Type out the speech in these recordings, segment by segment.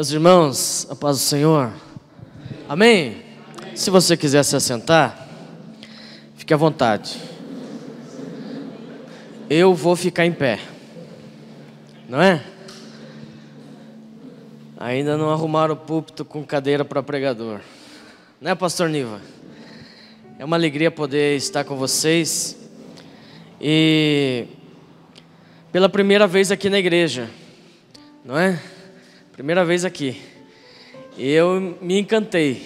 Meus irmãos, a paz do Senhor. Amém? Se você quiser se assentar, fique à vontade. Eu vou ficar em pé. Não é? Ainda não arrumaram o púlpito com cadeira para pregador. Não é, pastor Niva? É uma alegria poder estar com vocês. E pela primeira vez aqui na igreja, não é? Primeira vez aqui. Eu me encantei.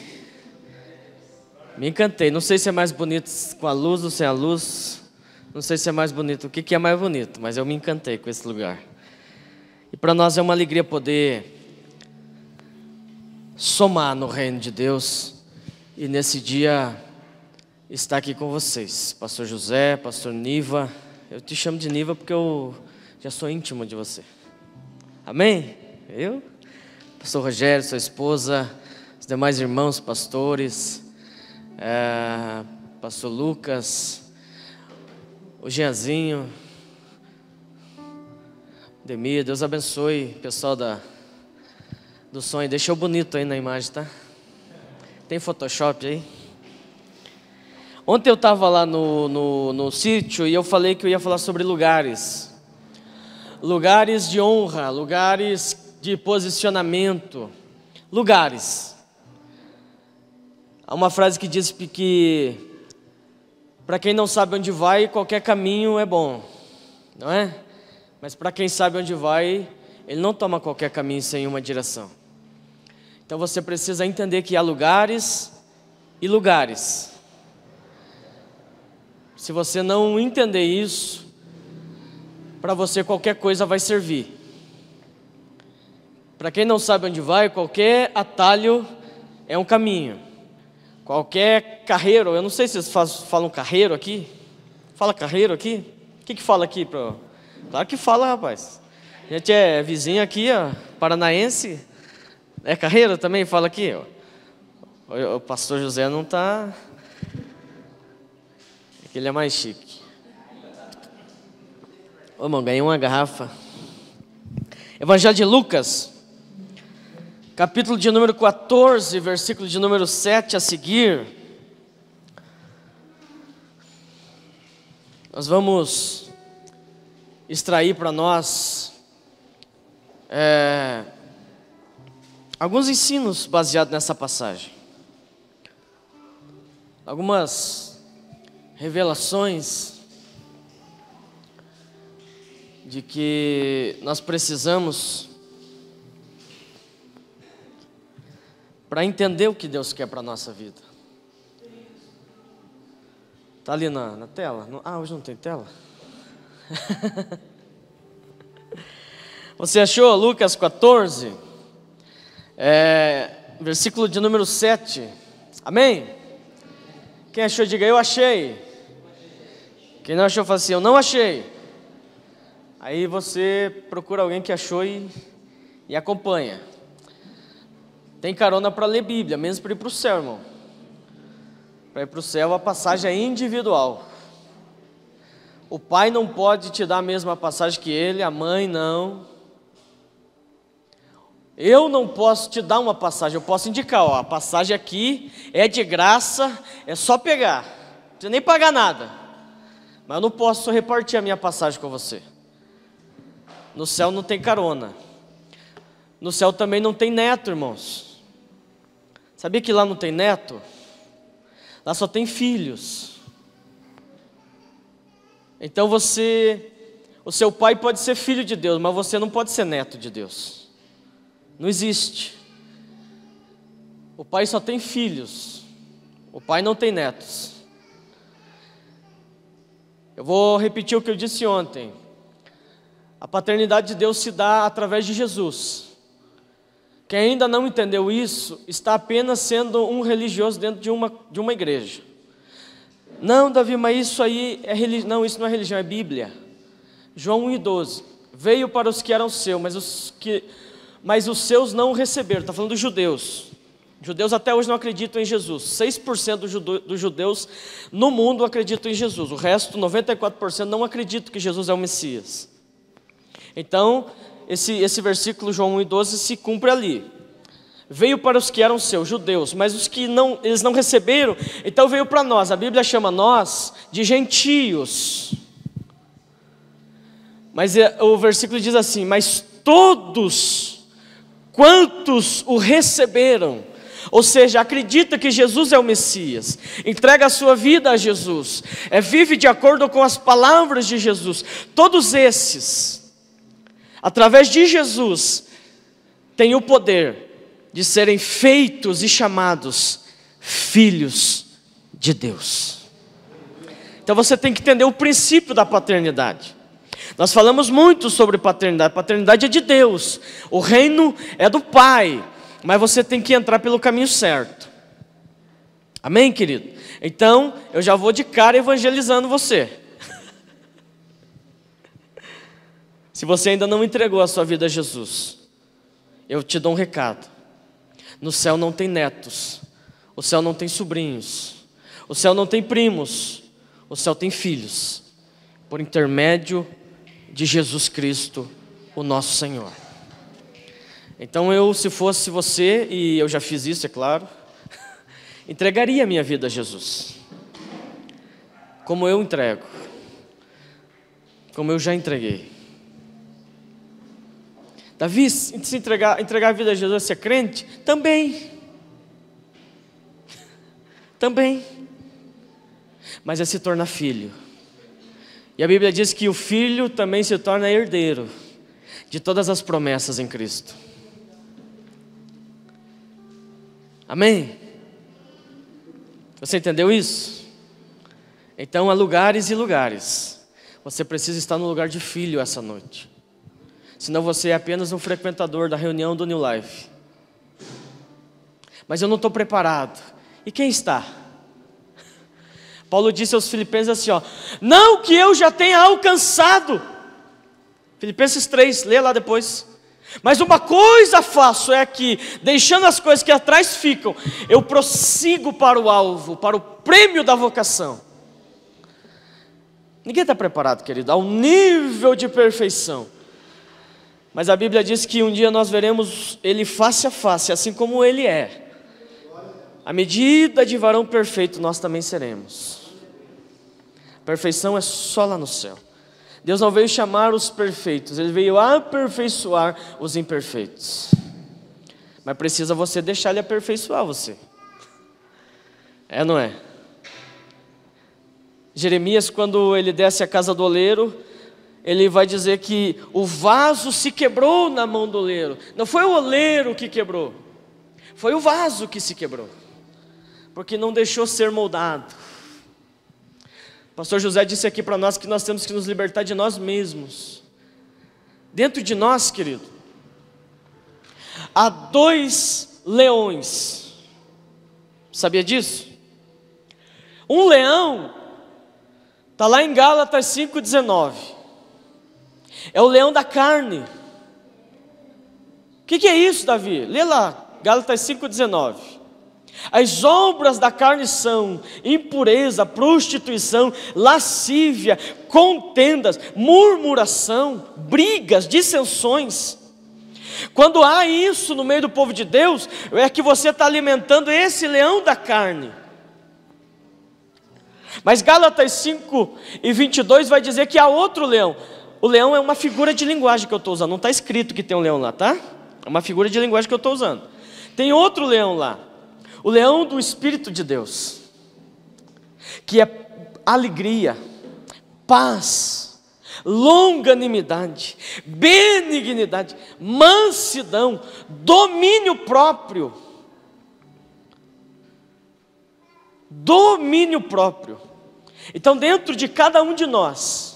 Me encantei. Não sei se é mais bonito com a luz ou sem a luz. Não sei se é mais bonito. O que, que é mais bonito? Mas eu me encantei com esse lugar. E para nós é uma alegria poder somar no reino de Deus. E nesse dia estar aqui com vocês. Pastor José, Pastor Niva. Eu te chamo de Niva porque eu já sou íntimo de você. Amém? Eu? Pastor Rogério, sua esposa, os demais irmãos, pastores, é, Pastor Lucas, o Jeanzinho, Demir, Deus abençoe, pessoal da, do sonho. Deixou bonito aí na imagem, tá? Tem Photoshop aí? Ontem eu estava lá no, no, no sítio e eu falei que eu ia falar sobre lugares. Lugares de honra, lugares de posicionamento. Lugares. Há uma frase que diz que para quem não sabe onde vai, qualquer caminho é bom, não é? Mas para quem sabe onde vai, ele não toma qualquer caminho sem uma direção. Então você precisa entender que há lugares e lugares. Se você não entender isso, para você qualquer coisa vai servir. Para quem não sabe onde vai, qualquer atalho é um caminho. Qualquer carreiro, eu não sei se vocês falam carreiro aqui. Fala carreiro aqui? O que, que fala aqui? Pro... Claro que fala, rapaz. A gente é vizinho aqui, ó, paranaense. É carreiro também? Fala aqui. Ó. O pastor José não está que ele é mais chique. Ô, irmão, ganhei uma garrafa. Evangelho de Lucas, capítulo de número 14, versículo de número 7 a seguir. Nós vamos extrair para nós é, alguns ensinos baseados nessa passagem. Algumas revelações de que nós precisamos para entender o que Deus quer para a nossa vida. Está ali na, na tela? Ah, hoje não tem tela? Você achou Lucas 14, é, versículo de número 7. Amém? Quem achou, diga eu achei. Quem não achou, fala assim, eu não achei. Aí você procura alguém que achou e, e acompanha. Tem carona para ler Bíblia, mesmo para ir para o céu, irmão. Para ir para o céu, a passagem é individual. O pai não pode te dar a mesma passagem que ele, a mãe não. Eu não posso te dar uma passagem, eu posso indicar, ó, a passagem aqui é de graça, é só pegar, não precisa nem pagar nada. Mas eu não posso repartir a minha passagem com você. No céu não tem carona. No céu também não tem neto, irmãos. Sabia que lá não tem neto? Lá só tem filhos. Então você, o seu pai pode ser filho de Deus, mas você não pode ser neto de Deus. Não existe. O pai só tem filhos. O pai não tem netos. Eu vou repetir o que eu disse ontem. A paternidade de Deus se dá através de Jesus. Quem ainda não entendeu isso está apenas sendo um religioso dentro de uma, de uma igreja. Não, Davi, mas isso aí é religião. Não, isso não é religião, é Bíblia. João 1,12. Veio para os que eram seus, mas os que mas os seus não receberam. Está falando dos judeus. Judeus até hoje não acreditam em Jesus. 6% dos judeus no mundo acreditam em Jesus. O resto, 94%, não acreditam que Jesus é o Messias. Então, esse, esse versículo, João 1,12, se cumpre ali. veio para os que eram seus, judeus, mas os que não, eles não receberam, então veio para nós. A Bíblia chama nós de gentios. Mas é, o versículo diz assim: Mas todos quantos o receberam, ou seja, acredita que Jesus é o Messias, entrega a sua vida a Jesus, é, vive de acordo com as palavras de Jesus, todos esses, através de Jesus, têm o poder de serem feitos e chamados filhos de Deus. Então você tem que entender o princípio da paternidade. Nós falamos muito sobre paternidade. Paternidade é de Deus, o reino é do Pai, mas você tem que entrar pelo caminho certo. Amém, querido? Então, eu já vou de cara evangelizando você. Se você ainda não entregou a sua vida a Jesus, eu te dou um recado. No céu não tem netos, o céu não tem sobrinhos, o céu não tem primos, o céu tem filhos, por intermédio de Jesus Cristo, o nosso Senhor. Então eu, se fosse você, e eu já fiz isso, é claro, entregaria a minha vida a Jesus, como eu entrego, como eu já entreguei. Davi, se entregar, entregar a vida a Jesus, ser crente? Também. Também. Mas é se tornar filho. E a Bíblia diz que o filho também se torna herdeiro de todas as promessas em Cristo. Amém? Você entendeu isso? Então há lugares e lugares. Você precisa estar no lugar de filho essa noite senão você é apenas um frequentador da reunião do New Life. Mas eu não estou preparado. E quem está? Paulo disse aos Filipenses assim: ó, não que eu já tenha alcançado. Filipenses 3, lê lá depois. Mas uma coisa faço é que, deixando as coisas que atrás ficam, eu prossigo para o alvo, para o prêmio da vocação. Ninguém está preparado, querido, ao nível de perfeição mas a Bíblia diz que um dia nós veremos Ele face a face, assim como Ele é. A medida de varão perfeito nós também seremos. Perfeição é só lá no céu. Deus não veio chamar os perfeitos, Ele veio aperfeiçoar os imperfeitos. Mas precisa você deixar Ele aperfeiçoar você. É, não é? Jeremias, quando ele desce a casa do oleiro, ele vai dizer que o vaso se quebrou na mão do oleiro. Não foi o oleiro que quebrou, foi o vaso que se quebrou, porque não deixou ser moldado. O pastor José disse aqui para nós que nós temos que nos libertar de nós mesmos. Dentro de nós, querido, há dois leões. Sabia disso? Um leão está lá em Gálatas 5,19 é o leão da carne. O que, que, é isso, Davi? Lê lá, Gálatas 5,19. As obras da carne são impureza, prostituição, lascívia, contendas, murmuração, brigas, dissensões. Quando há isso no meio do povo de Deus, é que você está alimentando esse leão da carne. Mas Gálatas 5 e 22 vai dizer que há outro leão, o leão é uma figura de linguagem que eu estou usando. Não está escrito que tem um leão lá, tá? É uma figura de linguagem que eu estou usando. Tem outro leão lá. O leão do Espírito de Deus. Que é alegria, paz, longanimidade, benignidade, mansidão, domínio próprio. Domínio próprio. Então, dentro de cada um de nós,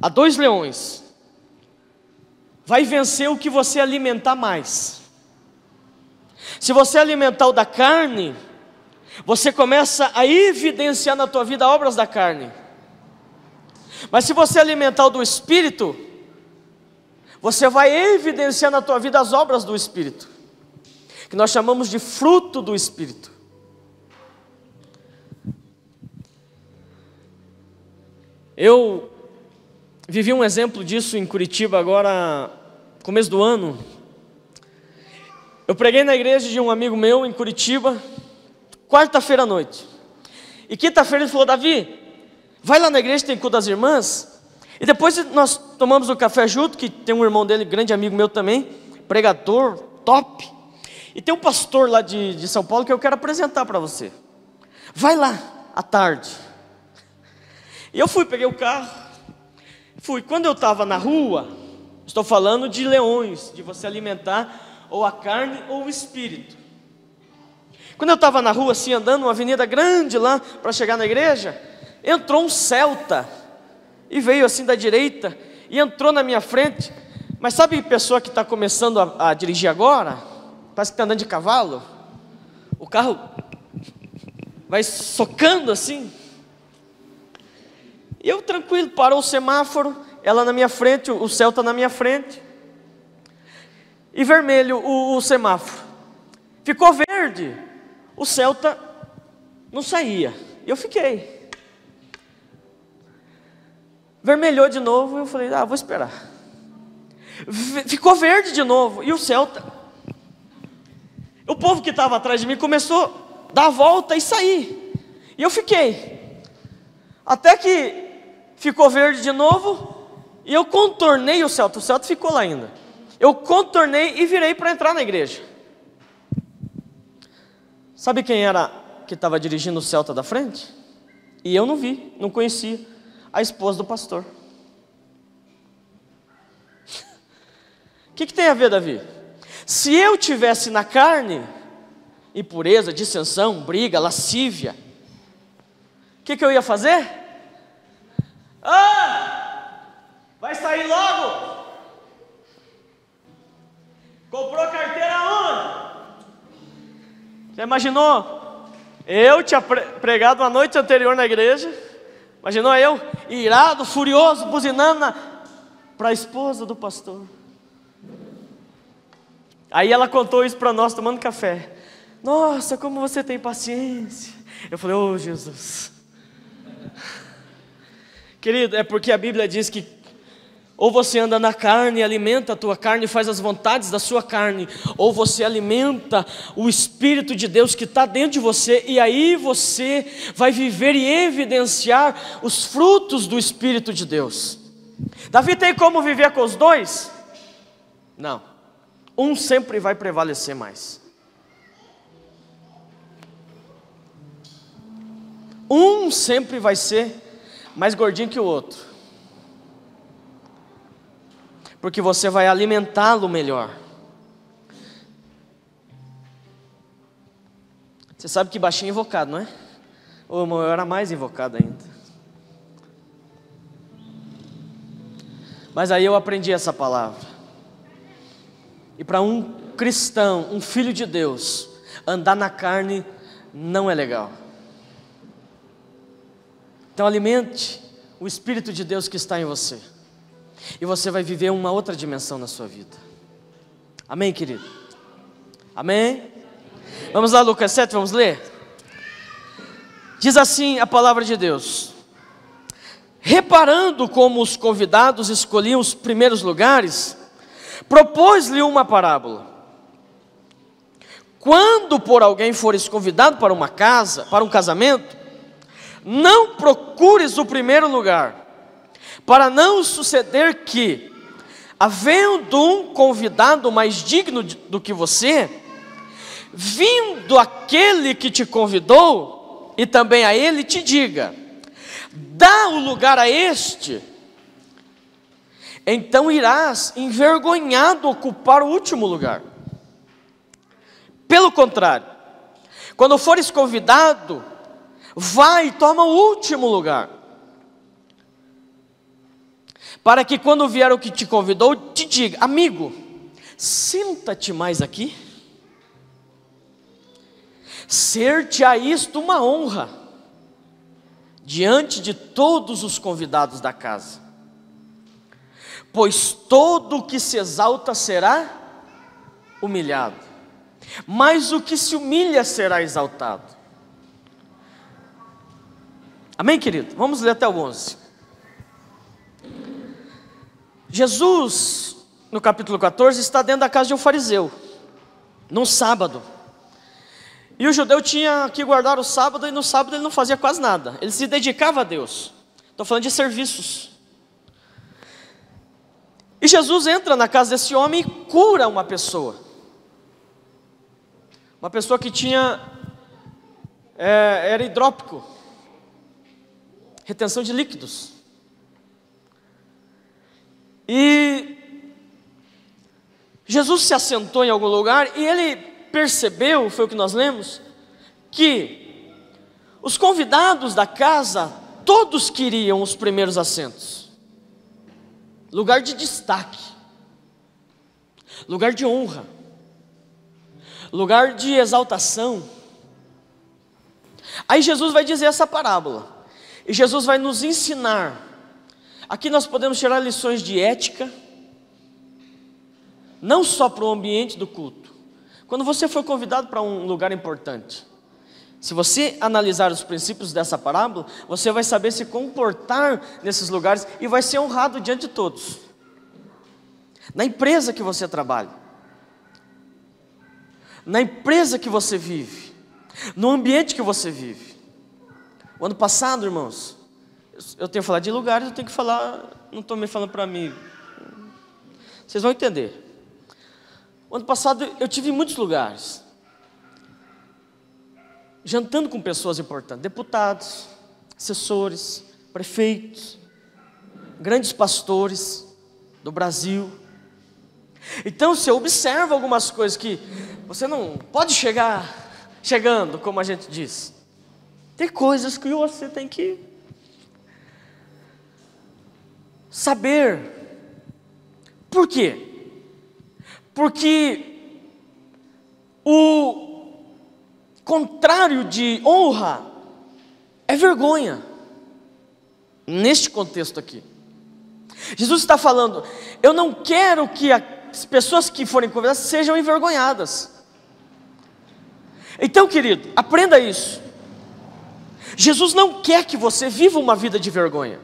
Há dois leões. Vai vencer o que você alimentar mais. Se você alimentar o da carne, você começa a evidenciar na tua vida obras da carne. Mas se você alimentar o do espírito, você vai evidenciar na tua vida as obras do espírito, que nós chamamos de fruto do espírito. Eu Vivi um exemplo disso em Curitiba agora, começo do ano. Eu preguei na igreja de um amigo meu em Curitiba, quarta-feira à noite. E quinta-feira ele falou: Davi, vai lá na igreja, tem culto das irmãs. E depois nós tomamos o um café junto, que tem um irmão dele, grande amigo meu também, pregador, top. E tem um pastor lá de, de São Paulo que eu quero apresentar para você. Vai lá, à tarde. E eu fui, peguei o carro, fui. Quando eu estava na rua, estou falando de leões, de você alimentar ou a carne ou o espírito. Quando eu estava na rua, assim, andando, uma avenida grande lá, para chegar na igreja, entrou um celta, e veio assim da direita, e entrou na minha frente. Mas sabe pessoa que está começando a, a dirigir agora? Parece que está andando de cavalo. O carro vai socando assim. Eu tranquilo, parou o semáforo, ela na minha frente, o Celta na minha frente. E vermelho o, o semáforo. Ficou verde. O Celta não saía. Eu fiquei. Vermelhou de novo, eu falei: "Ah, vou esperar". Ficou verde de novo e o Celta. O povo que estava atrás de mim começou a dar a volta e sair. E eu fiquei. Até que ficou verde de novo, e eu contornei o Celta, o Celta ficou lá ainda. Eu contornei e virei para entrar na igreja. Sabe quem era que estava dirigindo o Celta da frente? E eu não vi, não conhecia. A esposa do pastor. O que, que tem a ver, Davi? Se eu tivesse na carne, impureza, dissensão, briga, lascívia, o que, que eu ia fazer? Ah! Vai sair logo? Comprou carteira onde? Já imaginou? Eu tinha pregado uma noite anterior na igreja. Imaginou eu, irado, furioso, buzinando para a esposa do pastor. Aí ela contou isso para nós tomando café. Nossa, como você tem paciência. Eu falei, ô oh, Jesus. Querido, é porque a Bíblia diz que ou você anda na carne, alimenta a tua carne, faz as vontades da sua carne, ou você alimenta o Espírito de Deus que está dentro de você, e aí você vai viver e evidenciar os frutos do Espírito de Deus. Davi tem como viver com os dois? Não. Um sempre vai prevalecer mais. Um sempre vai ser mais gordinho que o outro. Porque você vai alimentá-lo melhor. Você sabe que baixinho é invocado, não é? Ou eu era mais invocado ainda. Mas aí eu aprendi essa palavra. E para um cristão, um filho de Deus, andar na carne não é legal. Então alimente o Espírito de Deus que está em você. E você vai viver uma outra dimensão na sua vida. Amém, querido? Amém? Vamos lá, Lucas 7, vamos ler? Diz assim a palavra de Deus: Reparando como os convidados escolhiam os primeiros lugares, propôs-lhe uma parábola. Quando por alguém fores convidado para uma casa, para um casamento, não procures o primeiro lugar, para não suceder que, havendo um convidado mais digno do que você, vindo aquele que te convidou, e também a ele te diga: dá o lugar a este, então irás envergonhado ocupar o último lugar. Pelo contrário, quando fores convidado, vai e toma o último lugar. Para que quando vier o que te convidou, te diga: amigo, senta-te mais aqui. Ser-te a isto uma honra, diante de todos os convidados da casa. Pois todo o que se exalta será humilhado, mas o que se humilha será exaltado. Amém, querido? Vamos ler até o 11. Jesus, no capítulo 14, está dentro da casa de um fariseu. num sábado. E o judeu tinha que guardar o sábado, e no sábado ele não fazia quase nada, ele se dedicava a Deus. Estou falando de serviços. E Jesus entra na casa desse homem e cura uma pessoa. Uma pessoa que tinha. É, era hidrópico retenção de líquidos. E Jesus se assentou em algum lugar e ele percebeu, foi o que nós lemos, que os convidados da casa todos queriam os primeiros assentos. Lugar de destaque. Lugar de honra. Lugar de exaltação. Aí Jesus vai dizer essa parábola. E Jesus vai nos ensinar. Aqui nós podemos tirar lições de ética, não só para o ambiente do culto. Quando você for convidado para um lugar importante, se você analisar os princípios dessa parábola, você vai saber se comportar nesses lugares e vai ser honrado diante de todos. Na empresa que você trabalha, na empresa que você vive, no ambiente que você vive. O ano passado, irmãos, eu tenho que falar de lugares, eu tenho que falar, não estou me falando para mim. Vocês vão entender. O ano passado eu tive em muitos lugares, jantando com pessoas importantes, deputados, assessores, prefeitos, grandes pastores do Brasil. Então você observa algumas coisas que você não pode chegar chegando, como a gente diz. Tem coisas que você tem que saber. Por quê? Porque o contrário de honra é vergonha. Neste contexto aqui. Jesus está falando: eu não quero que as pessoas que forem convidadas sejam envergonhadas. Então, querido, aprenda isso. Jesus não quer que você viva uma vida de vergonha,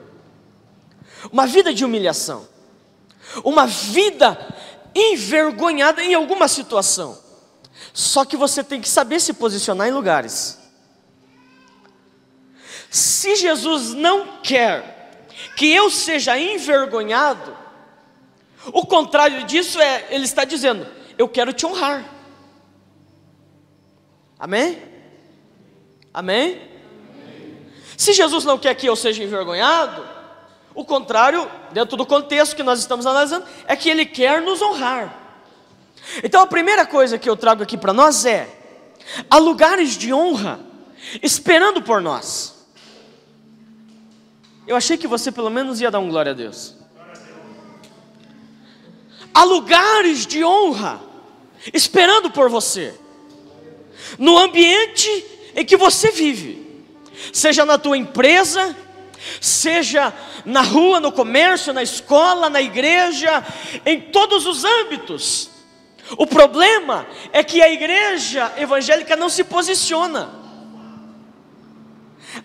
uma vida de humilhação, uma vida envergonhada em alguma situação. Só que você tem que saber se posicionar em lugares. Se Jesus não quer que eu seja envergonhado, o contrário disso é, ele está dizendo: eu quero te honrar. Amém? Amém? Se Jesus não quer que eu seja envergonhado, o contrário, dentro do contexto que nós estamos analisando, é que Ele quer nos honrar. Então a primeira coisa que eu trago aqui para nós é: há lugares de honra esperando por nós. Eu achei que você pelo menos ia dar um glória a Deus. Há lugares de honra esperando por você, no ambiente em que você vive seja na tua empresa, seja na rua, no comércio, na escola, na igreja, em todos os âmbitos. O problema é que a igreja evangélica não se posiciona.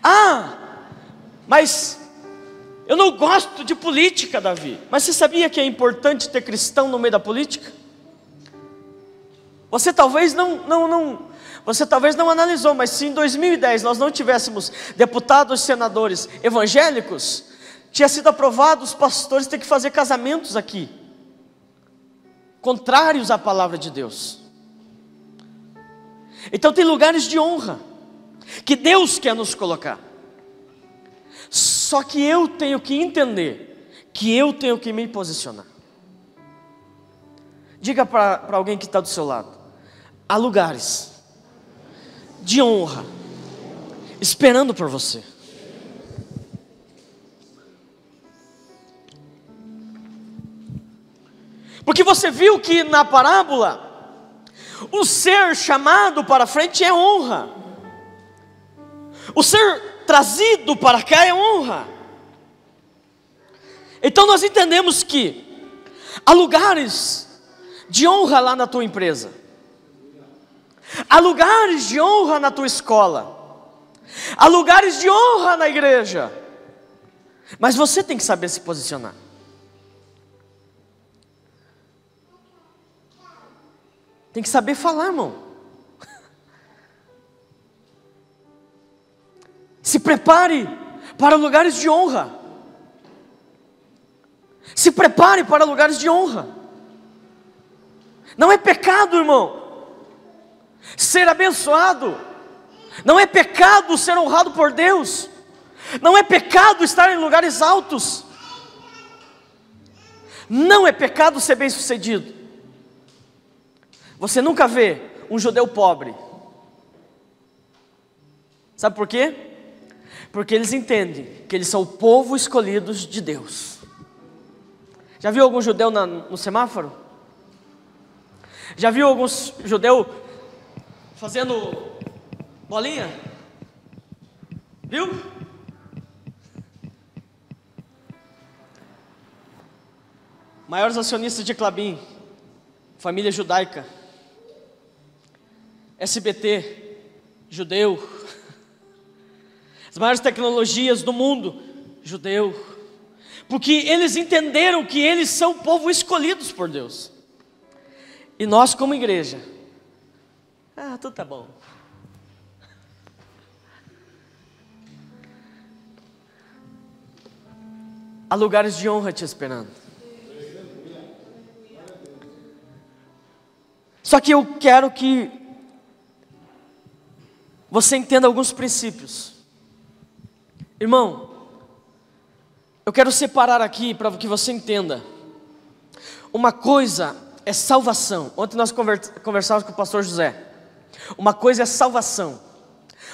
Ah, mas eu não gosto de política, Davi. Mas você sabia que é importante ter cristão no meio da política? Você talvez não, não, não, você talvez não analisou, mas se em 2010 nós não tivéssemos deputados, senadores evangélicos, tinha sido aprovado os pastores ter que fazer casamentos aqui, contrários à palavra de Deus. Então tem lugares de honra que Deus quer nos colocar. Só que eu tenho que entender que eu tenho que me posicionar. Diga para alguém que está do seu lado: há lugares de honra, esperando por você. Porque você viu que na parábola, o ser chamado para frente é honra, o ser trazido para cá é honra. Então nós entendemos que há lugares de honra lá na tua empresa. Há lugares de honra na tua escola. Há lugares de honra na igreja. Mas você tem que saber se posicionar. Tem que saber falar, irmão. Se prepare para lugares de honra. Se prepare para lugares de honra. Não é pecado, irmão, ser abençoado. Não é pecado ser honrado por Deus. Não é pecado estar em lugares altos. Não é pecado ser bem-sucedido. Você nunca vê um judeu pobre. Sabe por quê? Porque eles entendem que eles são o povo escolhido de Deus. Já viu algum judeu na, no semáforo? Já viu algum judeu fazendo bolinha? Viu? Maiores acionistas de Clabin, família judaica, SBT, judeu, as maiores tecnologias do mundo, judeu, porque eles entenderam que eles são povo escolhidos por Deus, e nós, como igreja, ah, tudo tá bom. Há lugares de honra te esperando. Só que eu quero que você entenda alguns princípios. Irmão, eu quero separar aqui para que você entenda. Uma coisa é salvação. Ontem nós conversávamos com o pastor José. Uma coisa é salvação,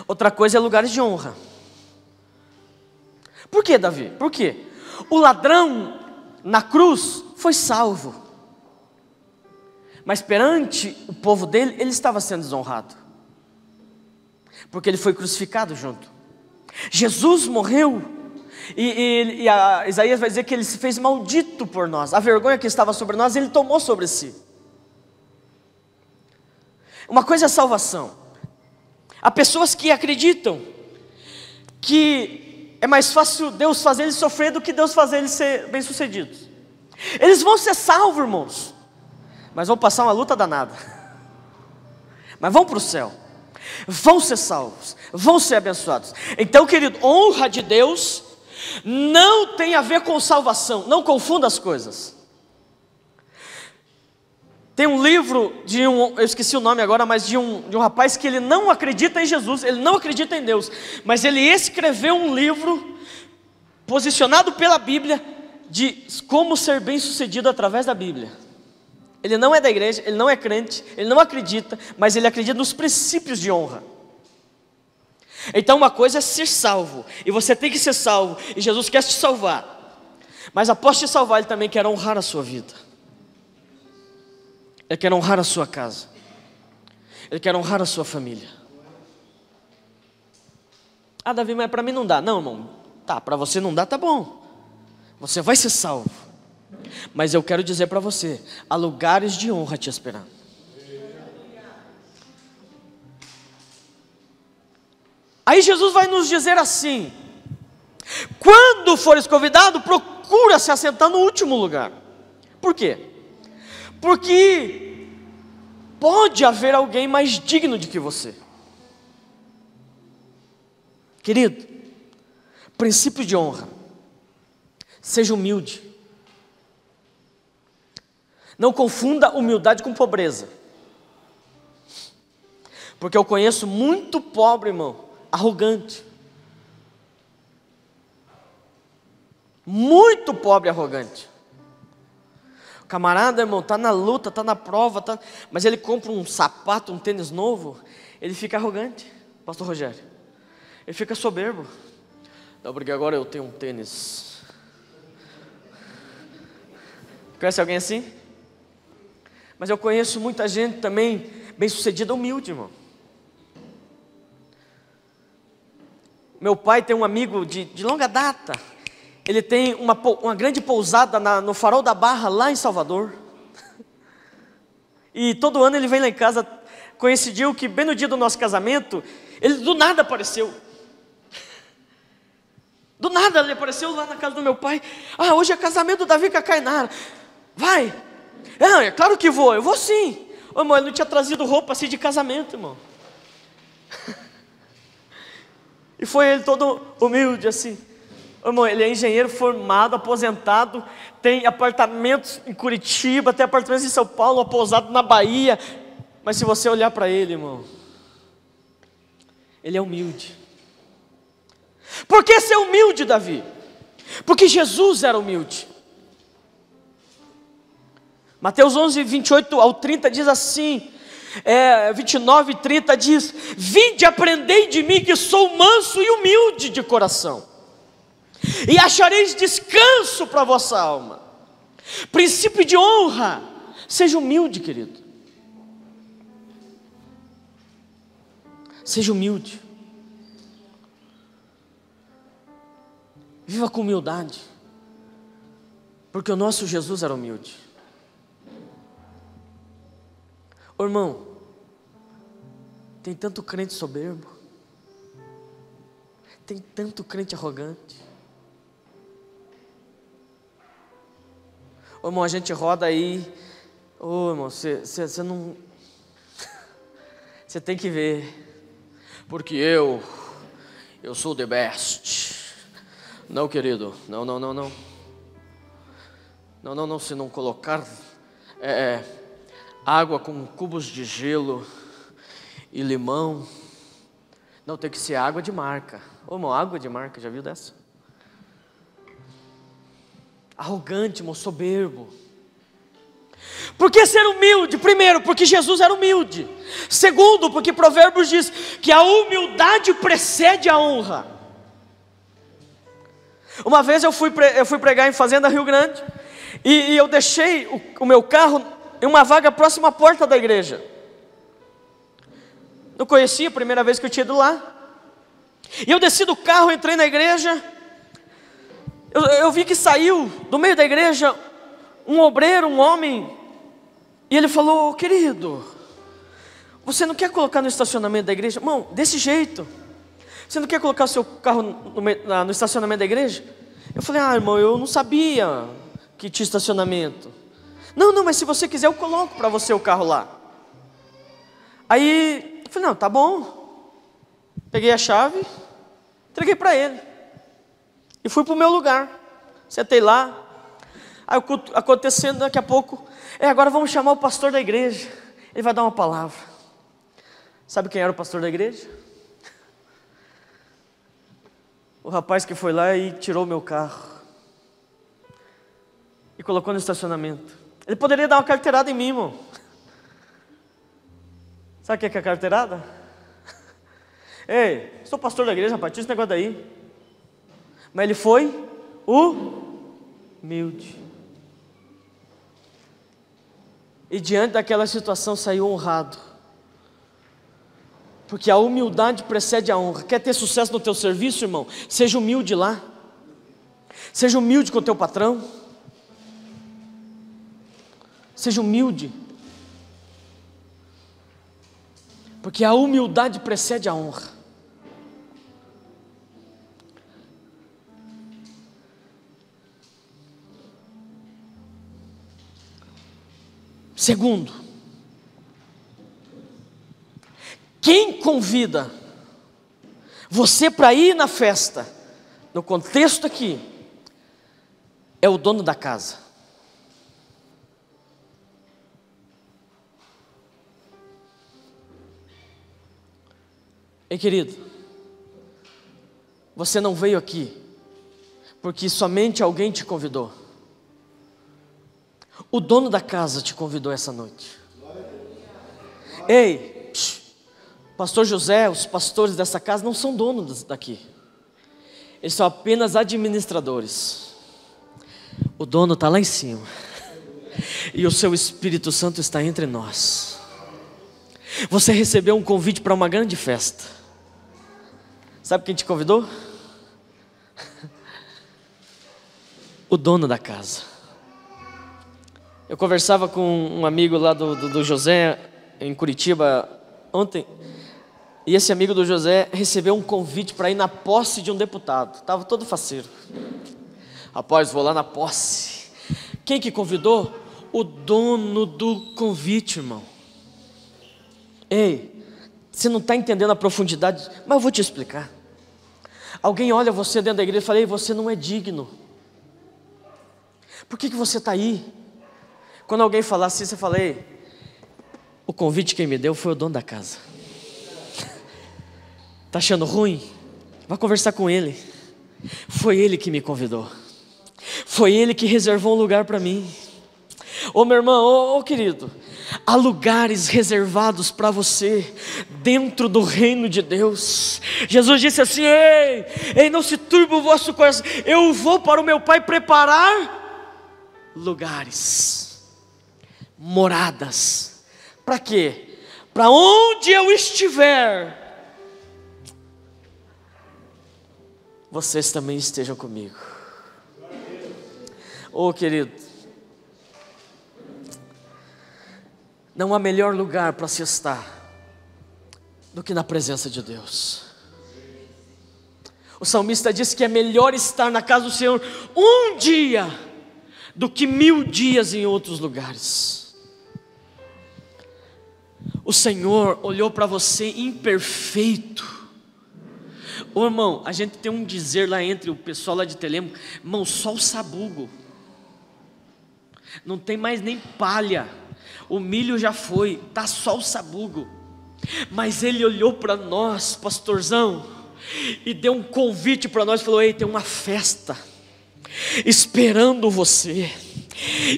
outra coisa é lugares de honra. Por que, Davi? Por quê? O ladrão na cruz foi salvo mas perante o povo dele, ele estava sendo desonrado, porque ele foi crucificado junto. Jesus morreu, e, e, e Isaías vai dizer que ele se fez maldito por nós, a vergonha que estava sobre nós, ele tomou sobre si. Uma coisa é salvação, há pessoas que acreditam que é mais fácil Deus fazer eles sofrer do que Deus fazer eles ser bem-sucedidos. Eles vão ser salvos, irmãos mas vão passar uma luta danada. Mas vão para o céu, vão ser salvos, vão ser abençoados. Então, querido, honra de Deus não tem a ver com salvação, não confunda as coisas. Tem um livro de um, eu esqueci o nome agora, mas de um, de um rapaz que ele não acredita em Jesus, ele não acredita em Deus, mas ele escreveu um livro posicionado pela Bíblia de como ser bem sucedido através da Bíblia. Ele não é da igreja, ele não é crente, ele não acredita, mas ele acredita nos princípios de honra. Então, uma coisa é ser salvo, e você tem que ser salvo, e Jesus quer te salvar, mas após te salvar, Ele também quer honrar a sua vida, Ele quer honrar a sua casa, Ele quer honrar a sua família. Ah, Davi, mas para mim não dá. Não, irmão, tá, para você não dá, tá bom, você vai ser salvo. Mas eu quero dizer para você: há lugares de honra te esperando. Aí Jesus vai nos dizer assim: quando fores convidado, procura se assentar no último lugar. Por quê? Porque pode haver alguém mais digno de que você. Querido, princípio de honra. Seja humilde. Não confunda humildade com pobreza. Porque eu conheço muito pobre, irmão, arrogante. Muito pobre arrogante. Camarada, irmão, está na luta, está na prova, tá... mas ele compra um sapato, um tênis novo, ele fica arrogante, pastor Rogério. Ele fica soberbo. Não, porque agora eu tenho um tênis. Conhece alguém assim? Mas eu conheço muita gente também bem-sucedida, humilde, irmão. Meu pai tem um amigo de, de longa data. Ele tem uma, uma grande pousada na, no Farol da Barra, lá em Salvador. E todo ano ele vem lá em casa. Coincidiu que, bem no dia do nosso casamento, ele do nada apareceu. Do nada ele apareceu lá na casa do meu pai. Ah, hoje é casamento do Davi com a Cainara. Vai, não, é claro que vou, eu vou sim. Ô, irmão, ele não tinha trazido roupa assim de casamento, irmão. E foi ele todo humilde assim. Irmão, ele é engenheiro formado, aposentado, tem apartamentos em Curitiba, tem apartamentos em São Paulo, pousado na Bahia. Mas se você olhar para ele, irmão, ele é humilde. Por que ser humilde, Davi? Porque Jesus era humilde. Mateus 11, 28 ao 30 diz assim: é, 29 e 30 diz: Vinde, aprendei de mim, que sou manso e humilde de coração, e achareis descanso para a vossa alma. Princípio de honra, seja humilde, querido. Seja humilde. Viva com humildade. Porque o nosso Jesus era humilde. Ô, irmão, tem tanto crente soberbo, tem tanto crente arrogante. Ô, irmão, a gente roda aí, ô, irmão, você não. Você tem que ver, porque eu, eu sou the best. Não, querido, não, não, não, não. Não, não, não, se não colocar. É, é água com cubos de gelo e limão. Não, tem que ser água de marca. Ô, irmão, água de marca, já viu dessa? Arrogante, irmão, soberbo. Por que ser humilde? Primeiro, porque Jesus era humilde. Segundo, porque Provérbios diz que a humildade precede a honra. Uma vez eu fui, eu fui pregar em Fazenda Rio Grande e, e eu deixei o, o meu carro em uma vaga próxima à porta da igreja. Não conhecia a primeira vez que eu tinha ido lá. E eu desci do carro, entrei na igreja. Eu, eu vi que saiu do meio da igreja um obreiro, um homem. E ele falou: Querido, você não quer colocar no estacionamento da igreja? Irmão, desse jeito. Você não quer colocar o seu carro no, no, no estacionamento da igreja? Eu falei: Ah, irmão, eu não sabia que tinha estacionamento. Não, não, mas se você quiser, eu coloco para você o carro lá. Aí, eu falei, não, tá bom. Peguei a chave, entreguei para ele. E fui para o meu lugar. Sentei lá. Aí acontecendo daqui a pouco, é, agora vamos chamar o pastor da igreja. Ele vai dar uma palavra. Sabe quem era o pastor da igreja? O rapaz que foi lá e tirou meu carro. E colocou no estacionamento. Ele poderia dar uma carteirada em mim, irmão. Sabe o que é, a carteirada? Ei, sou pastor da igreja, rapaz, tira esse negócio daí. Mas ele foi humilde. E diante daquela situação saiu honrado. Porque a humildade precede a honra. Quer ter sucesso no teu serviço, irmão? Seja humilde lá. Seja humilde com o teu patrão. Seja humilde. Porque a humildade precede a honra. Segundo, quem convida você para ir na festa, no contexto aqui, é o dono da casa. Ei, querido, você não veio aqui porque somente alguém te convidou. O dono da casa te convidou essa noite. Ei, pastor José, os pastores dessa casa não são donos daqui. Eles são apenas administradores. O dono está lá em cima. E o seu Espírito Santo está entre nós. Você recebeu um convite para uma grande festa. Sabe quem te convidou? O dono da casa. Eu conversava com um amigo lá do, do, do José, em Curitiba, ontem, e esse amigo do José recebeu um convite para ir na posse de um deputado. Estava todo faceiro. Rapaz, vou lá na posse. Quem que convidou? O dono do convite, irmão. Ei, você não está entendendo a profundidade, mas eu vou te explicar. Alguém olha você dentro da igreja e fala: Ei, você não é digno. Por que, que você está aí? Quando alguém falar assim, você fala: Ei, o convite quem me deu foi o dono da casa. Está achando ruim? Vai conversar com ele. Foi ele que me convidou. Foi ele que reservou um lugar para mim. Ô meu irmão, ô, ô querido, há lugares reservados para você dentro do reino de Deus. Jesus disse assim: Ei, ei, não se turbe o vosso coração, eu vou para o meu Pai preparar lugares, moradas. Para quê? Para onde eu estiver, vocês também estejam comigo. Oh, querido, não há melhor lugar para se estar do que na presença de Deus. O salmista diz que é melhor estar na casa do Senhor um dia do que mil dias em outros lugares. O Senhor olhou para você imperfeito. Ô irmão, a gente tem um dizer lá entre o pessoal lá de Telemo, irmão, só o sabugo. Não tem mais nem palha. O milho já foi, tá só o sabugo. Mas ele olhou para nós, pastorzão, e deu um convite para nós, falou: "Ei, tem uma festa esperando você".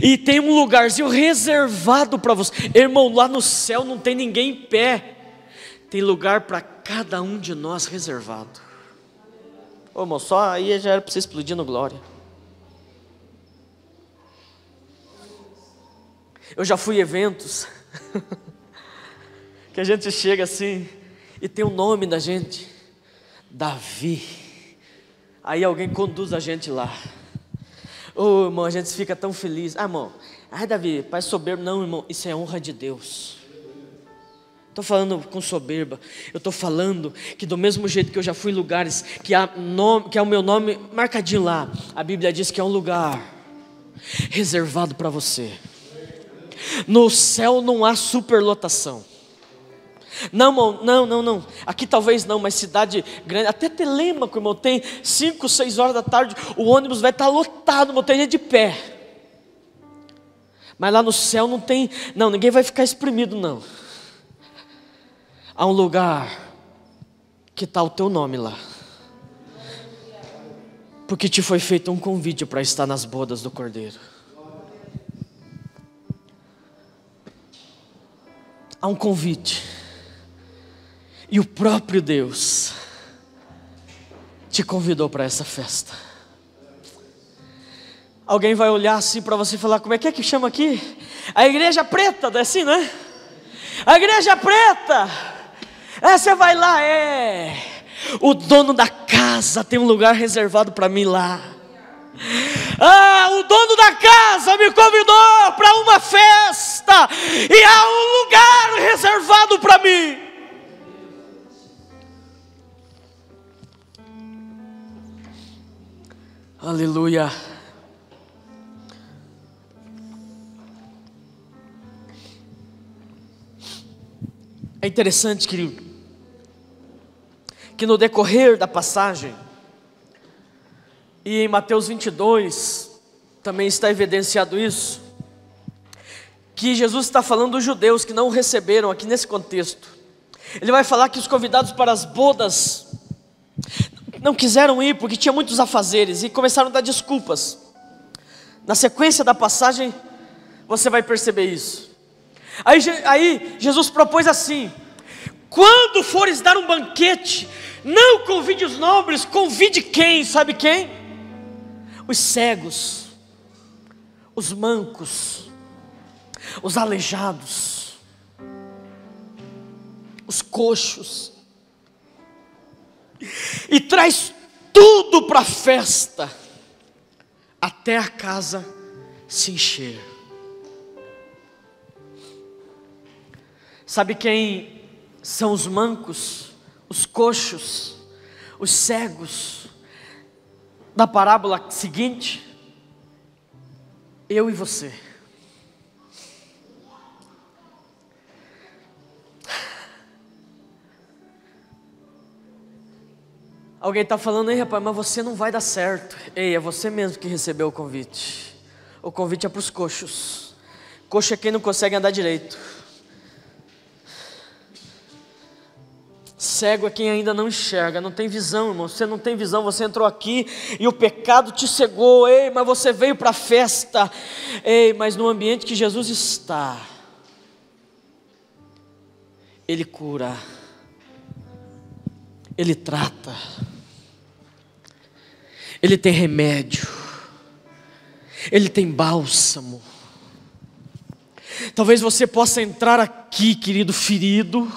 E tem um lugarzinho reservado para você. Irmão, lá no céu não tem ninguém em pé. Tem lugar para cada um de nós reservado. Ô irmão, só aí já era para você explodir no glória. Eu já fui eventos que a gente chega assim e tem o nome da gente, Davi. Aí alguém conduz a gente lá. Ô oh, irmão, a gente fica tão feliz. Ah, irmão, ai Davi, pai soberbo. Não, irmão, isso é honra de Deus. Estou falando com soberba. Eu estou falando que do mesmo jeito que eu já fui em lugares que há, nome, que há o meu nome marcadinho lá, a Bíblia diz que é um lugar reservado para você. No céu não há superlotação. Não, não, não, não. Aqui talvez não, mas cidade grande, até Telemaco, irmão, tem 5, 6 horas da tarde, o ônibus vai estar lotado, irmão, tem de pé. Mas lá no céu não tem, não, ninguém vai ficar exprimido, não. Há um lugar que está o teu nome lá. Porque te foi feito um convite para estar nas bodas do Cordeiro. há um convite. E o próprio Deus te convidou para essa festa. Alguém vai olhar assim para você e falar: como é que é que chama aqui? A igreja preta, é assim, né? A igreja preta. É, você vai lá, é. O dono da casa tem um lugar reservado para mim lá. Ah, o dono da casa me convidou para uma festa e há um lugar reservado para mim. Aleluia. É interessante, querido, que no decorrer da passagem, e em Mateus 22 também está evidenciado isso, que Jesus está falando dos judeus que não o receberam aqui nesse contexto. Ele vai falar que os convidados para as bodas não quiseram ir porque tinha muitos afazeres e começaram a dar desculpas. Na sequência da passagem, você vai perceber isso. Aí, aí Jesus propôs assim: quando fores dar um banquete, não convide os nobres, convide quem? Sabe quem? os cegos, os mancos, os aleijados, os coxos, e traz tudo para a festa, até a casa se encher. Sabe quem são os mancos, os coxos, os cegos, da parábola seguinte, eu e você. Alguém está falando, ei rapaz, mas você não vai dar certo. Ei, é você mesmo que recebeu o convite. O convite é para os coxos. Coxo é quem não consegue andar direito. Cego é quem ainda não enxerga, não tem visão, irmão. Você não tem visão, você entrou aqui e o pecado te cegou. Ei, mas você veio para a festa. Ei, mas no ambiente que Jesus está, Ele cura, Ele trata, Ele tem remédio, Ele tem bálsamo. Talvez você possa entrar aqui, querido, ferido,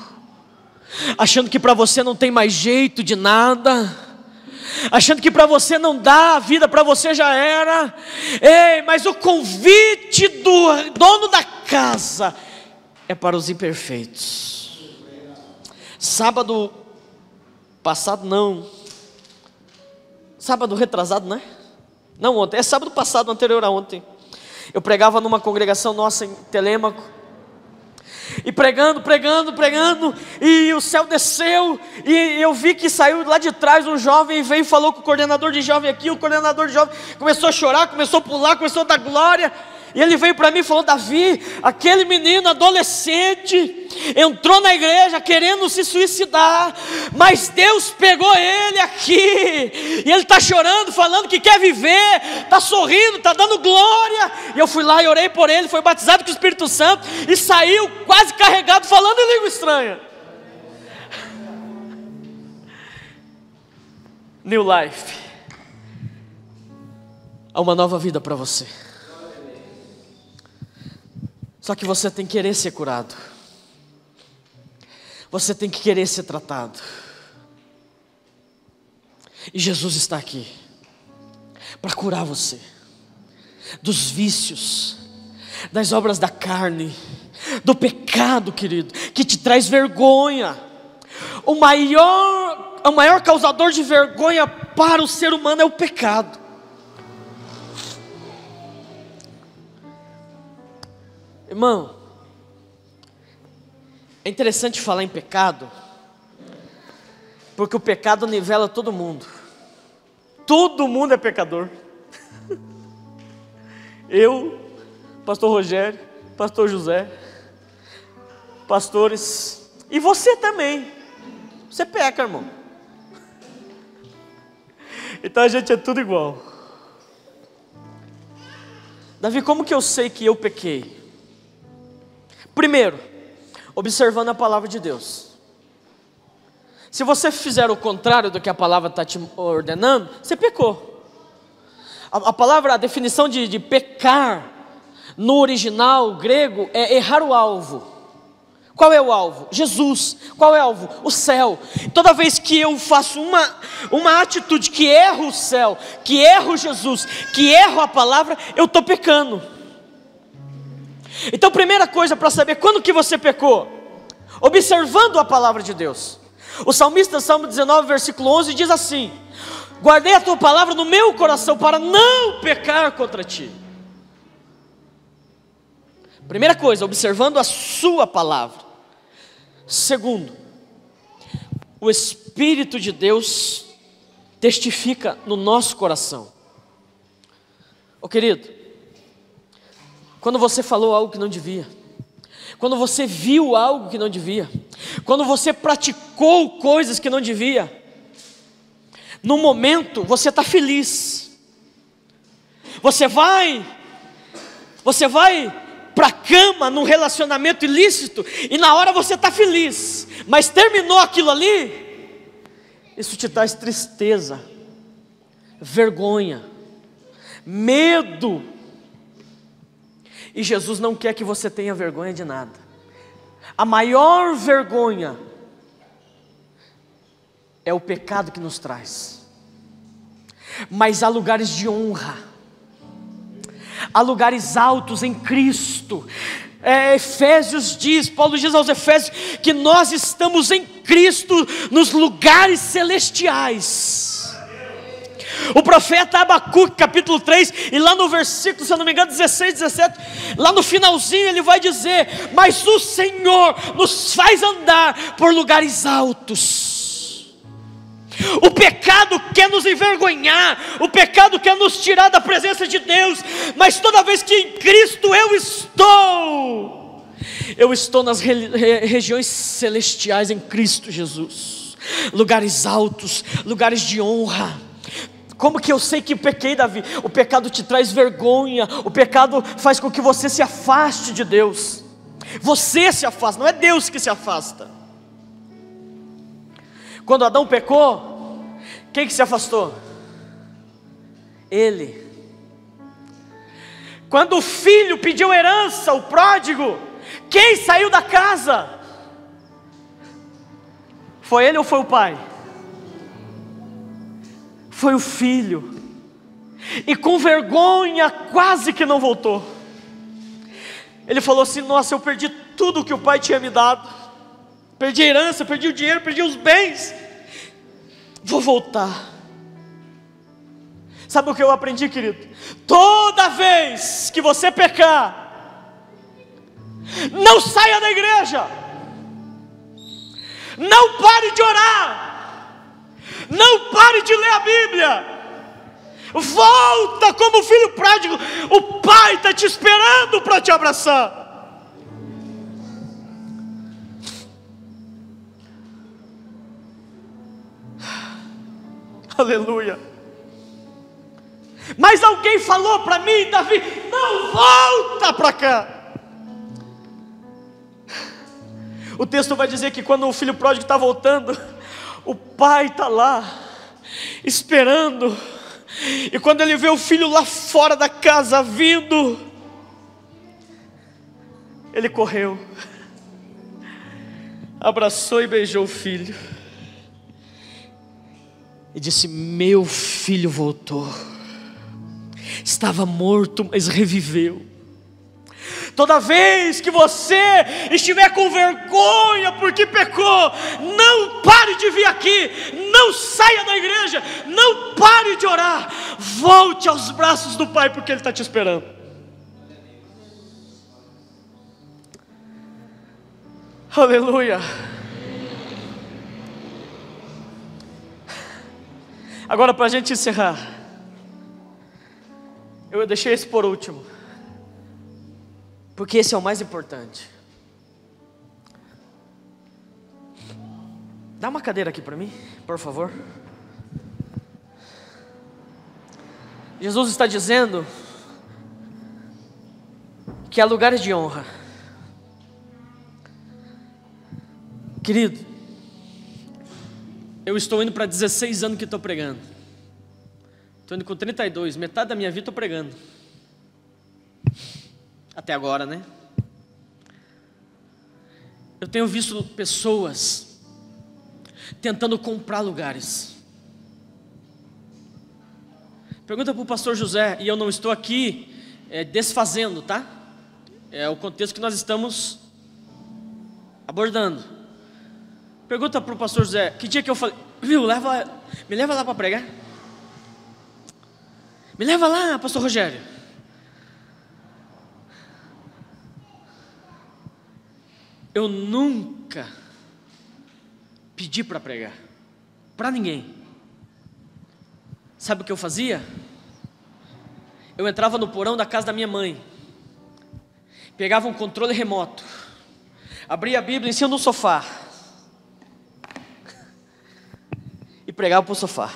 achando que para você não tem mais jeito de nada, achando que para você não dá, a vida para você já era. Ei, mas o convite do dono da casa é para os imperfeitos. Sábado passado não. Sábado retrasado, né? Não ontem, é sábado passado, anterior a ontem. Eu pregava numa congregação nossa em Telêmaco. E pregando, pregando, pregando, e o céu desceu, e eu vi que saiu lá de trás um jovem e veio e falou com o coordenador de jovem aqui. O coordenador de jovem começou a chorar, começou a pular, começou a dar glória. E ele veio para mim e falou: Davi, aquele menino adolescente entrou na igreja querendo se suicidar, mas Deus pegou ele aqui, e ele está chorando, falando que quer viver, está sorrindo, está dando glória. E eu fui lá e orei por ele, foi batizado com o Espírito Santo e saiu quase carregado, falando em língua estranha. New life. Há uma nova vida para você. Só que você tem que querer ser curado. Você tem que querer ser tratado. E Jesus está aqui para curar você dos vícios, das obras da carne, do pecado, querido, que te traz vergonha. O maior, o maior causador de vergonha para o ser humano é o pecado. Irmão, é interessante falar em pecado, porque o pecado nivela todo mundo. Todo mundo é pecador. Eu, pastor Rogério, pastor José, pastores, e você também. Você peca, irmão. Então a gente é tudo igual. Davi, como que eu sei que eu pequei? Primeiro, observando a palavra de Deus. Se você fizer o contrário do que a palavra está te ordenando, você pecou. A, a palavra, a definição de, de pecar no original grego é errar o alvo. Qual é o alvo? Jesus. Qual é o alvo? O céu. Toda vez que eu faço uma, uma atitude que erro o céu, que erro Jesus, que erro a palavra, eu estou pecando. Então, primeira coisa para saber quando que você pecou, observando a palavra de Deus. O salmista, Salmo 19, versículo 11, diz assim: Guardei a tua palavra no meu coração para não pecar contra ti. Primeira coisa, observando a sua palavra. Segundo, o Espírito de Deus testifica no nosso coração. Ô querido, quando você falou algo que não devia, quando você viu algo que não devia, quando você praticou coisas que não devia, no momento você está feliz, você vai, você vai para a cama num relacionamento ilícito e na hora você está feliz, mas terminou aquilo ali, isso te traz tristeza, vergonha, medo, e Jesus não quer que você tenha vergonha de nada. A maior vergonha é o pecado que nos traz. Mas há lugares de honra, há lugares altos em Cristo. É, Efésios diz, Paulo diz aos Efésios, que nós estamos em Cristo nos lugares celestiais. O profeta Abacuque, capítulo 3, e lá no versículo, se eu não me engano, 16, 17, lá no finalzinho ele vai dizer: Mas o Senhor nos faz andar por lugares altos. O pecado quer nos envergonhar, o pecado quer nos tirar da presença de Deus, mas toda vez que em Cristo eu estou, eu estou nas re regiões celestiais em Cristo Jesus, lugares altos, lugares de honra. Como que eu sei que pequei, Davi? O pecado te traz vergonha, o pecado faz com que você se afaste de Deus. Você se afasta, não é Deus que se afasta. Quando Adão pecou, quem que se afastou? Ele. Quando o filho pediu herança, o pródigo, quem saiu da casa? Foi ele ou foi o pai? Foi o filho. E com vergonha quase que não voltou. Ele falou assim: Nossa, eu perdi tudo que o pai tinha me dado perdi a herança, perdi o dinheiro, perdi os bens. Vou voltar. Sabe o que eu aprendi, querido? Toda vez que você pecar, não saia da igreja, não pare de orar, não pare de ler a Bíblia, volta como filho prático, o pai está te esperando para te abraçar. Aleluia. Mas alguém falou para mim, Davi, não volta para cá. O texto vai dizer que quando o filho pródigo está voltando, o pai está lá, esperando, e quando ele vê o filho lá fora da casa vindo, ele correu, abraçou e beijou o filho. E disse: Meu filho voltou, estava morto, mas reviveu. Toda vez que você estiver com vergonha porque pecou, não pare de vir aqui, não saia da igreja, não pare de orar, volte aos braços do Pai porque Ele está te esperando. Aleluia. Agora, para a gente encerrar, eu deixei esse por último, porque esse é o mais importante. Dá uma cadeira aqui para mim, por favor. Jesus está dizendo que há lugares de honra. Querido, eu estou indo para 16 anos que estou pregando. Estou indo com 32, metade da minha vida estou pregando. Até agora, né? Eu tenho visto pessoas tentando comprar lugares. Pergunta para o pastor José, e eu não estou aqui é, desfazendo, tá? É o contexto que nós estamos abordando. Pergunta para o pastor José, que dia que eu falei, viu, leva, me leva lá para pregar. Me leva lá, pastor Rogério. Eu nunca pedi para pregar, para ninguém. Sabe o que eu fazia? Eu entrava no porão da casa da minha mãe, pegava um controle remoto, abria a Bíblia em cima do sofá, e pregava para o sofá.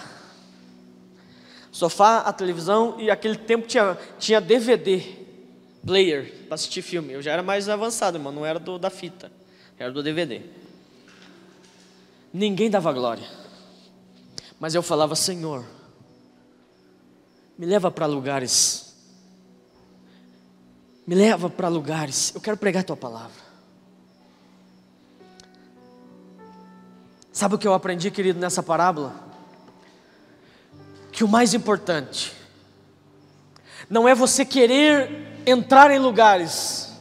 Sofá, a televisão e aquele tempo tinha, tinha DVD, player, para assistir filme. Eu já era mais avançado, irmão, não era do, da fita, era do DVD. Ninguém dava glória, mas eu falava: Senhor, me leva para lugares, me leva para lugares, eu quero pregar a tua palavra. Sabe o que eu aprendi, querido, nessa parábola? Que o mais importante não é você querer entrar em lugares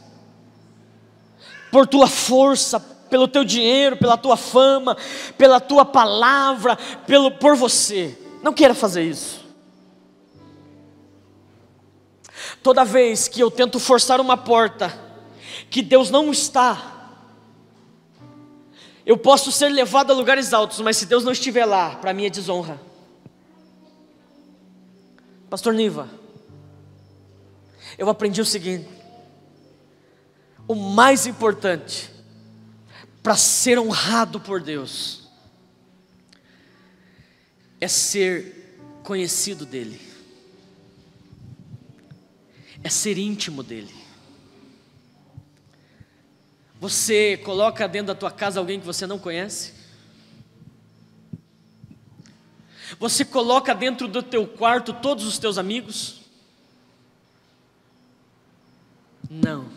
por tua força, pelo teu dinheiro, pela tua fama, pela tua palavra, pelo por você. Não queira fazer isso. Toda vez que eu tento forçar uma porta que Deus não está, Eu posso ser levado a lugares altos, mas se Deus não estiver lá, para mim é desonra. Pastor Niva, eu aprendi o seguinte: o mais importante para ser honrado por Deus é ser conhecido dEle, é ser íntimo dEle. Você coloca dentro da tua casa alguém que você não conhece? Você coloca dentro do teu quarto todos os teus amigos? Não.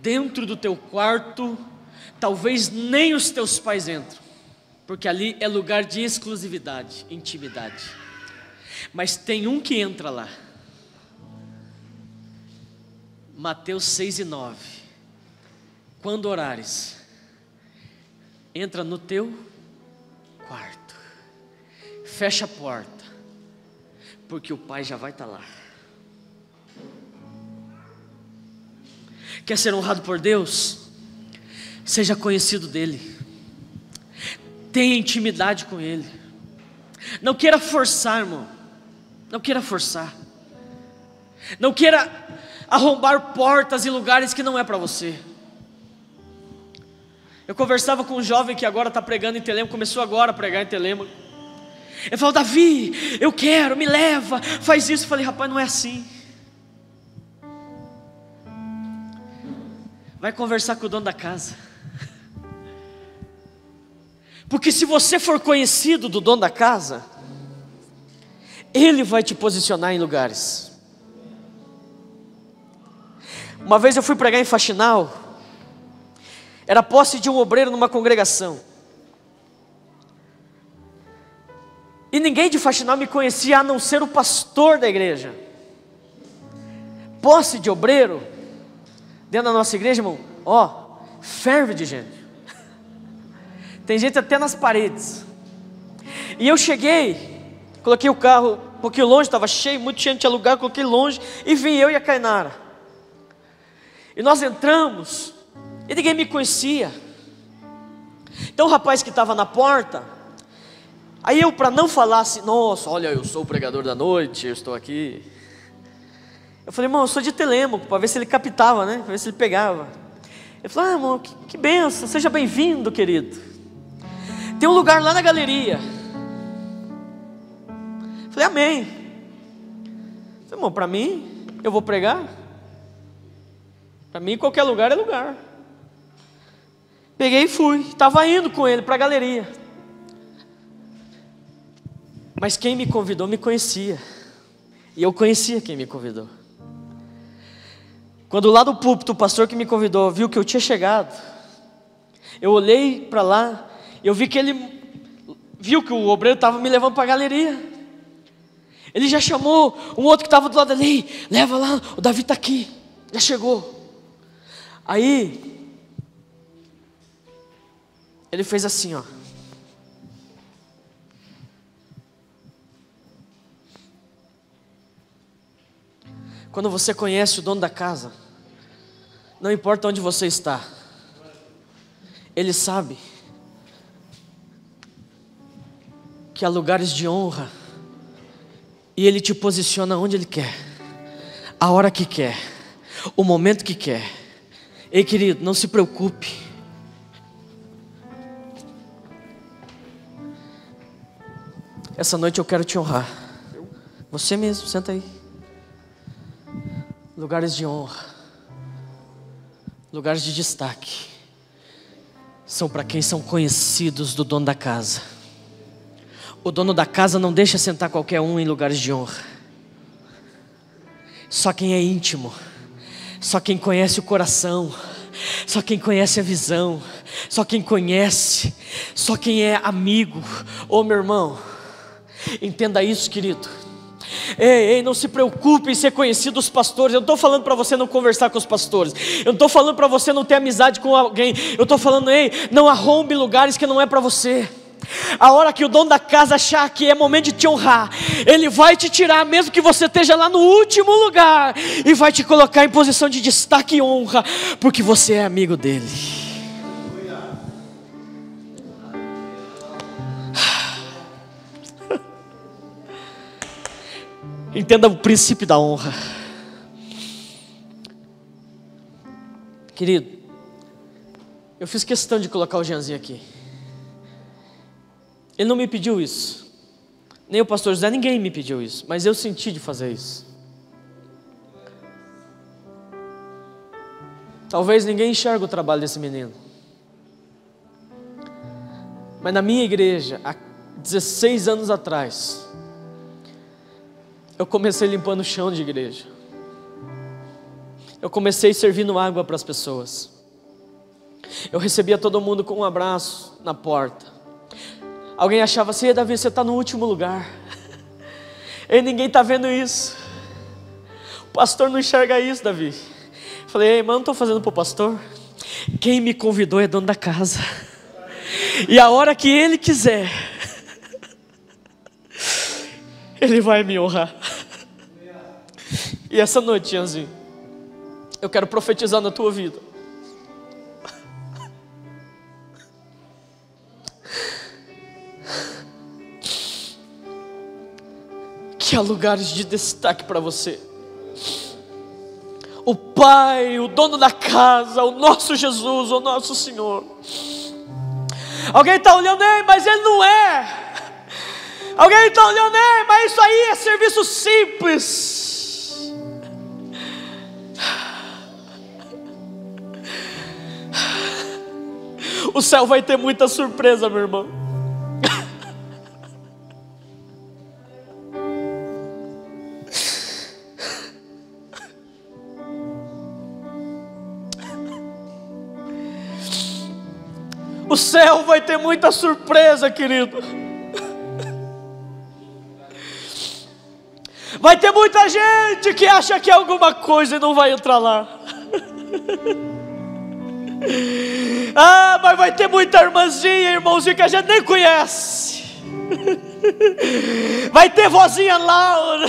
Dentro do teu quarto, talvez nem os teus pais entram, porque ali é lugar de exclusividade, intimidade. Mas tem um que entra lá. Mateus 6 e 9 quando orares, entra no teu quarto, fecha a porta, porque o Pai já vai estar tá lá. Quer ser honrado por Deus? Seja conhecido dEle, tenha intimidade com Ele, não queira forçar, irmão, não queira forçar, não queira arrombar portas e lugares que não é para você. Eu conversava com um jovem que agora está pregando em Telema, começou agora a pregar em Telema. Ele falou: Davi, eu quero, me leva, faz isso. Eu falei: rapaz, não é assim. Vai conversar com o dono da casa. Porque se você for conhecido do dono da casa, ele vai te posicionar em lugares. Uma vez eu fui pregar em Faxinal, era posse de um obreiro numa congregação. E ninguém de Faxinal me conhecia a não ser o pastor da igreja. Posse de obreiro, dentro da nossa igreja, irmão, ó, ferve de gente. Tem gente até nas paredes. E eu cheguei, coloquei o carro um pouquinho longe, estava cheio, muito cheio, tinha lugar, coloquei longe, e vim eu e a Cainara. E nós entramos, e ninguém me conhecia. Então o rapaz que estava na porta, aí eu para não falar assim, nossa, olha, eu sou o pregador da noite, eu estou aqui. Eu falei, irmão, eu sou de Telêmaco, para ver se ele captava, né? Para ver se ele pegava. Ele falou, ah, irmão, que, que benção, seja bem-vindo, querido. Tem um lugar lá na galeria. Eu falei, amém. Eu falei, irmão, para mim, eu vou pregar. Para mim, qualquer lugar é lugar. Peguei e fui. Estava indo com ele para a galeria. Mas quem me convidou me conhecia. E eu conhecia quem me convidou. Quando lá do púlpito o pastor que me convidou viu que eu tinha chegado, eu olhei para lá, eu vi que ele viu que o obreiro estava me levando para a galeria. Ele já chamou um outro que estava do lado ali, leva lá, o Davi está aqui, já chegou. Aí ele fez assim, ó. Quando você conhece o dono da casa, não importa onde você está, ele sabe que há lugares de honra e ele te posiciona onde ele quer, a hora que quer, o momento que quer. Ei, querido, não se preocupe. Essa noite eu quero te honrar. Você mesmo, senta aí. Lugares de honra, lugares de destaque, são para quem são conhecidos do dono da casa. O dono da casa não deixa sentar qualquer um em lugares de honra. Só quem é íntimo, só quem conhece o coração, só quem conhece a visão, só quem conhece, só quem é amigo. Ô oh, meu irmão, Entenda isso, querido. Ei, ei, não se preocupe em ser conhecido dos pastores. Eu não estou falando para você não conversar com os pastores. Eu não estou falando para você não ter amizade com alguém. Eu estou falando, ei, não arrombe lugares que não é para você. A hora que o dono da casa achar que é momento de te honrar, ele vai te tirar, mesmo que você esteja lá no último lugar, e vai te colocar em posição de destaque e honra, porque você é amigo dele. Entenda o princípio da honra. Querido, eu fiz questão de colocar o Jeanzinho aqui. Ele não me pediu isso. Nem o pastor José, ninguém me pediu isso. Mas eu senti de fazer isso. Talvez ninguém enxergue o trabalho desse menino. Mas na minha igreja, há 16 anos atrás, eu comecei limpando o chão de igreja. Eu comecei servindo água para as pessoas. Eu recebia todo mundo com um abraço na porta. Alguém achava assim, Davi, você está no último lugar. E ninguém está vendo isso. O pastor não enxerga isso, Davi. Falei, ei, mas não estou fazendo para o pastor. Quem me convidou é dono da casa. E a hora que ele quiser, ele vai me honrar. E essa noite, Janzinho, eu quero profetizar na tua vida. Que há lugares de destaque para você o Pai, o dono da casa, o nosso Jesus, o nosso Senhor. Alguém está olhando, Ei, mas ele não é. Alguém está olhando, Ei, mas isso aí é serviço simples. O céu vai ter muita surpresa, meu irmão. O céu vai ter muita surpresa, querido. Vai ter muita gente que acha que é alguma coisa e não vai entrar lá. Ah, mas vai ter muita irmãzinha, irmãozinho que a gente nem conhece. Vai ter vozinha Laura,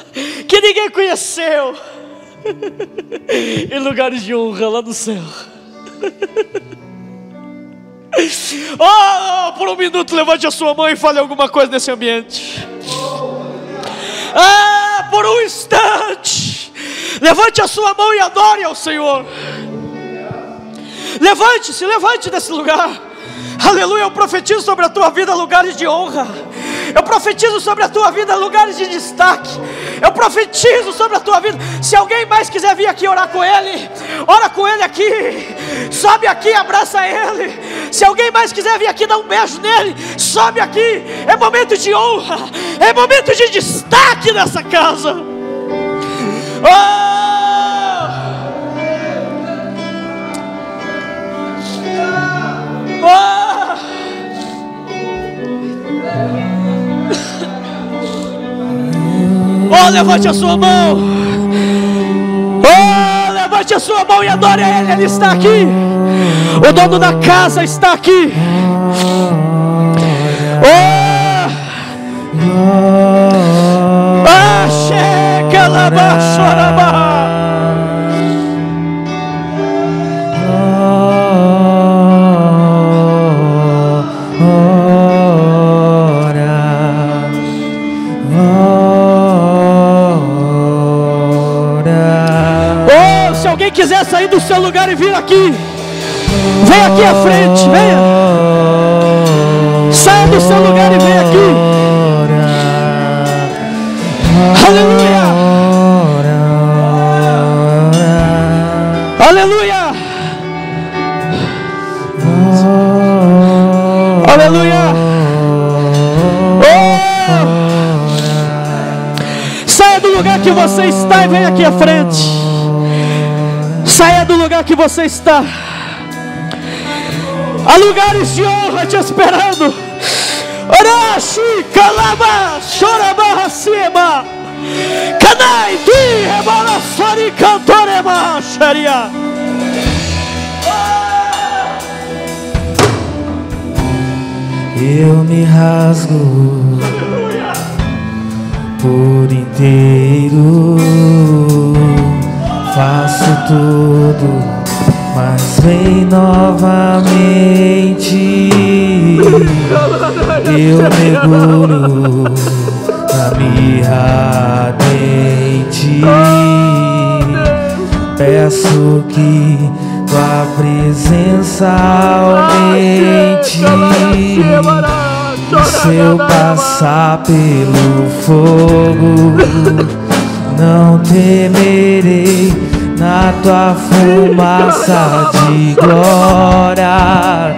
que ninguém conheceu. Em lugares de honra lá no céu. Oh, por um minuto, levante a sua mão e fale alguma coisa nesse ambiente. Ah, por um instante, levante a sua mão e adore ao Senhor. Levante-se, levante desse lugar. Aleluia, eu profetizo sobre a tua vida lugares de honra. Eu profetizo sobre a tua vida lugares de destaque. Eu profetizo sobre a tua vida. Se alguém mais quiser vir aqui orar com ele, ora com ele aqui. Sobe aqui, abraça ele. Se alguém mais quiser vir aqui dar um beijo nele, sobe aqui. É momento de honra. É momento de destaque nessa casa. Oh! Oh! Oh, levante a sua mão. Oh, levante a sua mão e adore a Ele. Ele está aqui. O dono da casa está aqui. Oh, ah, chega, lava, chora, quiser sair do seu lugar e vir aqui, vem aqui à frente, venha. Saia do seu lugar e vem aqui. Aleluia. Aleluia. Aleluia. Oh. Saia do lugar que você está e vem aqui à frente. Saia do lugar que você está. Há lugares de honra te esperando. Orashi, calama, choraba, cima. Canai, di, rebala, sori, cantorema, xaria. Eu me rasgo por inteiro Faço tudo, mas vem novamente. Eu mergulho na mirra dente. Peço que tua presença aumente. E se eu passar pelo fogo, não temerei na tua fumaça de glória.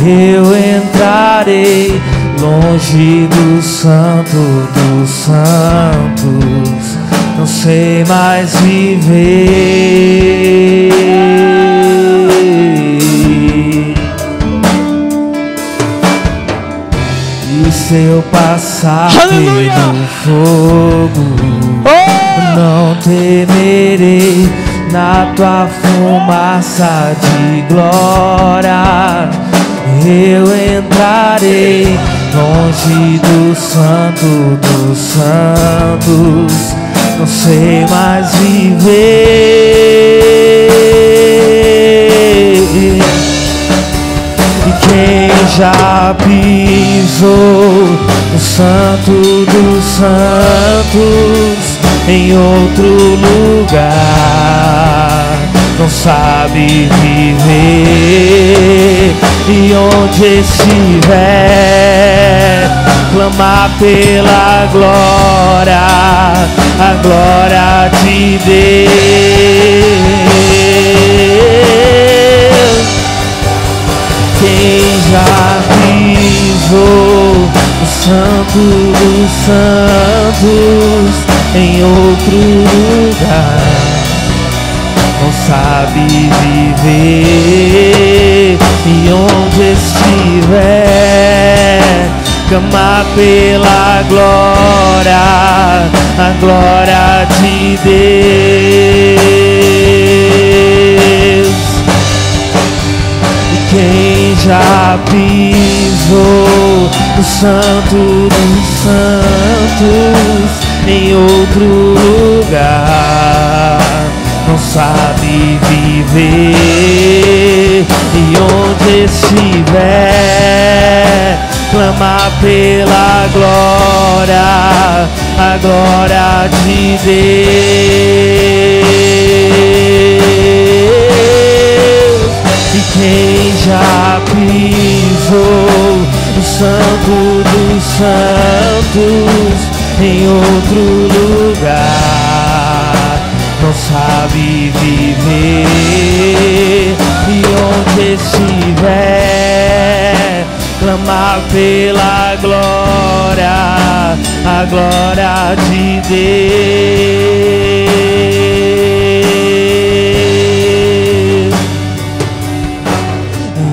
Eu entrarei longe do santo dos santos, não sei mais viver. E se eu passar Aleluia! pelo fogo, não temerei na tua fumaça de glória. Eu entrarei longe do santo dos santos, não sei mais viver. E quem já pisou no santo dos santos em outro lugar. Não sabe viver e onde estiver. Clamar pela glória a glória de Deus. Quem já pisou o santo dos santos em outro lugar. Não sabe viver e onde estiver. Clamar pela glória a glória de Deus. E quem já pisou no santo dos santos em outro lugar. Não sabe viver. E onde estiver clamar pela glória a glória de Deus. E quem já pisou no santo dos santos em outro lugar. Não sabe viver e onde estiver, clamar pela glória, a glória de Deus.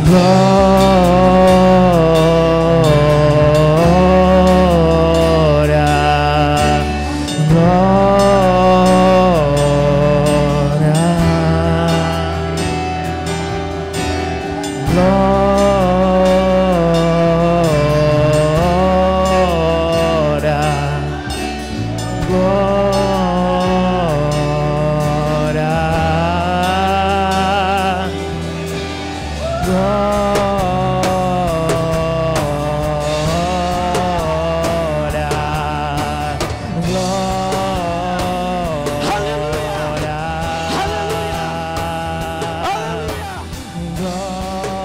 Glória